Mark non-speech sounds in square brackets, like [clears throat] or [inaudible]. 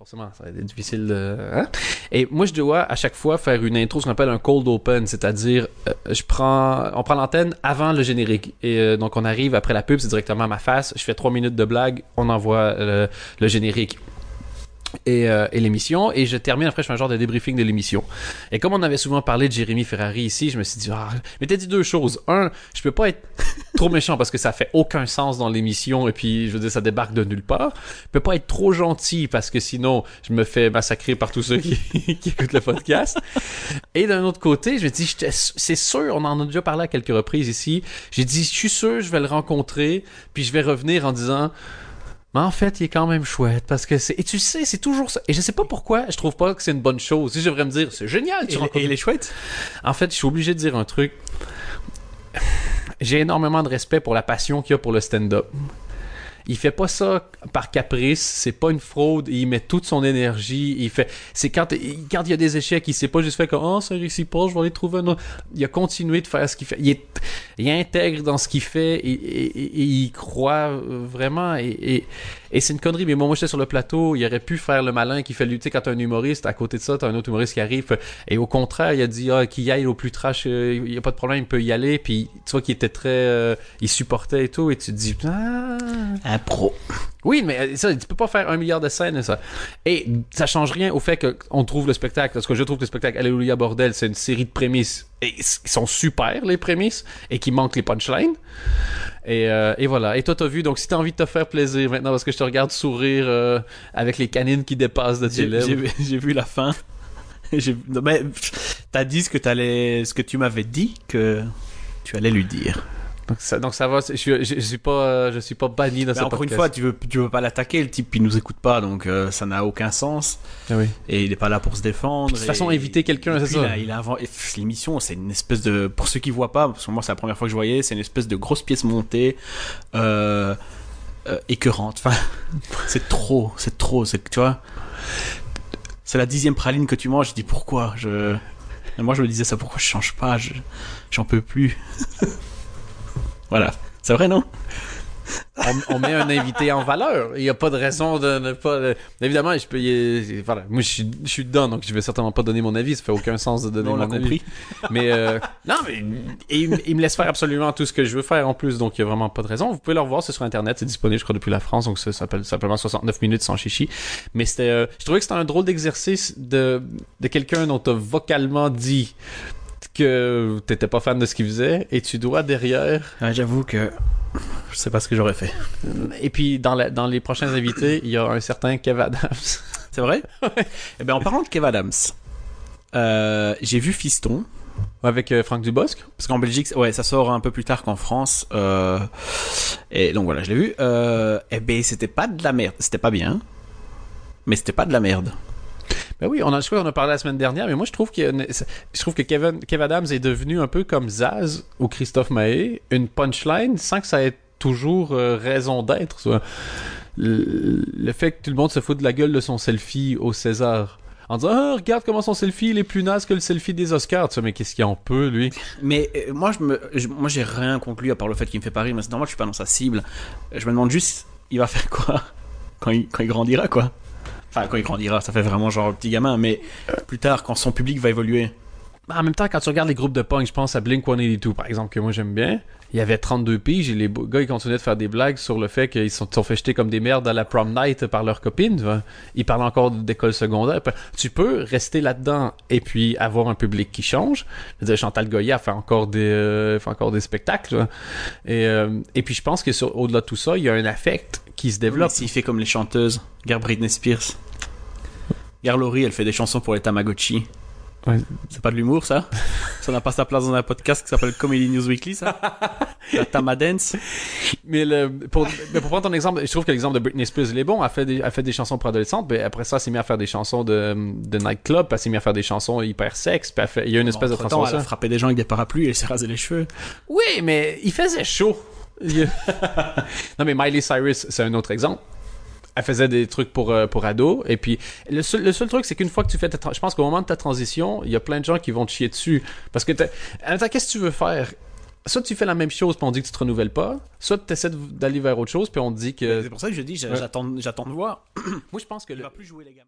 forcément, ça va être difficile de... hein? Et moi, je dois à chaque fois faire une intro, ce qu'on appelle un cold open, c'est-à-dire, euh, je prends, on prend l'antenne avant le générique. Et euh, donc, on arrive après la pub, c'est directement à ma face. Je fais trois minutes de blague, on envoie le, le générique et, euh, et l'émission. Et je termine après je fais un genre de débriefing de l'émission. Et comme on avait souvent parlé de Jérémy Ferrari ici je me suis dit ah, mais t'as dit deux choses. Un je peux pas être [laughs] trop méchant parce que ça fait aucun sens dans l'émission et puis je veux dire ça débarque de nulle part. Je peux pas être trop gentil parce que sinon je me fais massacrer par tous ceux qui, [laughs] qui écoutent le podcast. Et d'un autre côté je me dis c'est sûr on en a déjà parlé à quelques reprises ici. J'ai dit je suis sûr je vais le rencontrer puis je vais revenir en disant mais en fait, il est quand même chouette parce que c'est. Et tu sais, c'est toujours ça. Et je sais pas pourquoi, je trouve pas que c'est une bonne chose. Si je devrais me dire, c'est génial, tu Et, rencontres. et il est chouette En fait, je suis obligé de dire un truc. J'ai énormément de respect pour la passion qu'il y a pour le stand-up. Il fait pas ça par caprice, c'est pas une fraude, il met toute son énergie, il fait c'est quand il- quand il y a des échecs, il s'est pas juste fait comme oh ça réussit pas, je vais aller trouver un autre. Il a continué de faire ce qu'il fait. Il est il intègre dans ce qu'il fait et, et- il croit vraiment et, et, c'est une connerie mais moi, moi j'étais sur le plateau, il aurait pu faire le malin qui fait lutter quand t'as un humoriste à côté de ça, t'as un autre humoriste qui arrive et au contraire, il a dit ah, qu'il y aille au plus trash, euh, il y a pas de problème, il peut y aller puis tu vois qu'il était très euh, il supportait et tout et tu te dis ah, Un pro. Oui, mais euh, ça, tu peux pas faire un milliard de scènes, ça. Et ça change rien au fait qu'on trouve le spectacle. Parce que je trouve que le spectacle Alléluia Bordel, c'est une série de prémices. Et ils sont super, les prémices, et qui manquent les punchlines. Et, euh, et voilà. Et toi, t'as vu, donc si t'as envie de te faire plaisir maintenant, parce que je te regarde sourire euh, avec les canines qui dépassent de tes J'ai lèvres. j'ai- vu [laughs] la fin. [laughs] T'as dit ce que t'allais, ce que tu m'avais dit que tu allais lui dire. Donc, ça, donc ça va, je, suis- je, je suis pas, euh, je suis pas banni dans Mais ce encore une fois, tu veux, tu veux pas l'attaquer, le type il nous écoute pas, donc euh, ça n'a aucun sens. Ah oui. Et il est pas là pour se défendre. De toute façon, et- inviter quelqu'un, c'est ça. Il a, l'émission, c'est une espèce de, pour ceux qui voient pas, parce que moi c'est la première fois que je voyais, c'est une espèce de grosse pièce montée, euh, euh, écœurante. Enfin, [laughs] c'est trop, c'est trop, c'est tu vois. C'est la dixième praline que tu manges. Je dis pourquoi je. Et moi je me disais ça pourquoi je change pas, je j'en peux plus. [laughs] voilà, c'est vrai non? On, on met un invité en valeur. Il n'y a pas de raison de ne pas. de- Évidemment, je peux. y- Voilà. Moi, je suis, je suis dedans, donc je vais certainement pas donner mon avis. Ça fait aucun sens de donner On mon l'a avis. compris. Mais euh, non, mais il, me- il me laisse faire absolument tout ce que je veux faire en plus, donc il y a vraiment pas de raison. Vous pouvez le revoir, c'est sur internet, c'est disponible, je crois, depuis la France, donc ça s'appelle simplement 69 minutes sans chichi. Mais c'était, euh, je trouvais que c'était un drôle d'exercice de de quelqu'un dont t'as vocalement dit que t'étais pas fan de ce qu'il faisait et tu dois derrière Ouais, J'avoue que je sais pas ce que j'aurais fait. et puis dans, la, dans les prochains invités il y a un certain Kev Adams [laughs] C'est vrai? Eh ben en parlant de Kev Adams, euh, j'ai vu Fiston. avec euh, Franck Dubosc? Parce qu'en Belgique, ouais, ça sort un peu plus tard qu'en France. euh, et donc voilà, je l'ai vu. Euh, eh ben, c'était pas de la merde. C'était pas bien. Mais c'était pas de la merde. Ben oui, on a, a parlé la semaine dernière, mais moi je trouve que je trouve que Kevin, Kev Adams est devenu un peu comme Zaz ou Christophe Maé, une punchline sans que ça ait toujours euh, raison d'être. Le, fait que tout le monde se fout de la gueule de son selfie au César. En disant ah, regarde comment son selfie il est plus naze que le selfie des Oscars. Tu sais, mais qu'est-ce qu'il en peut, lui? Mais euh, moi, je me, moi, j'ai rien conclu à part le fait qu'il me fait pas rire. Mais c'est normal, je suis pas dans sa cible. Je me demande juste, il va faire quoi quand il, quand il grandira, quoi? Enfin, quand il grandira, ça fait vraiment genre petit gamin. Mais plus tard, quand son public va évoluer. Ben, En même temps, quand tu regardes les groupes de punk, je pense à Blink 182, par exemple, que moi j'aime bien. Il y avait 32 piges et les gars, ils continuaient de faire des blagues sur le fait qu'ils sont, sont fait jeter comme des merdes à la prom night par leurs copines. Ils parlent encore d'école secondaire. Tu peux rester là-dedans et puis avoir un public qui change. Je veux dire, Chantal Goya fait encore des, euh, fait encore des spectacles. euh, et puis je pense que au-delà de tout ça, il y a un affect qui se développe. S'il fait comme les chanteuses, regarde Britney Spears. Regarde Laurie, elle fait des chansons pour les Tamagotchi. Ouais. C'est pas de l'humour, ça [laughs] Ça n'a pas sa place dans un podcast qui s'appelle Comedy News Weekly, ça La Tamadance Mais, le, pour, mais pour prendre ton exemple, je trouve que l'exemple de Britney Spears, il est bon. Elle fait des, elle fait des chansons pour adolescentes, mais après ça, elle s'est mise à faire des chansons de, de nightclub, elle s'est mise à faire des chansons hyper sexe, puis fait- il y a une espèce de transformation. Elle a frappé des gens avec des parapluies et elle s'est rasé les cheveux. Oui, mais il faisait chaud. [laughs] Non, mais Miley Cyrus, c'est un autre exemple. Elle faisait des trucs pour, euh, pour ados. Et puis, le seul, le seul truc, c'est qu'une fois que tu fais ta Je pense qu'au moment de ta transition, il y a plein de gens qui vont te chier dessus. Parce que, même temps, qu'est-ce que tu veux faire? Soit tu fais la même chose, puis on dit que tu te renouvelles pas. Soit tu essaies d'aller vers autre chose, puis on te dit que. C'est pour ça que je dis, Ouais. j'attends j'attends de voir. [clears throat] Moi, je pense que Il le, va plus jouer les gamins.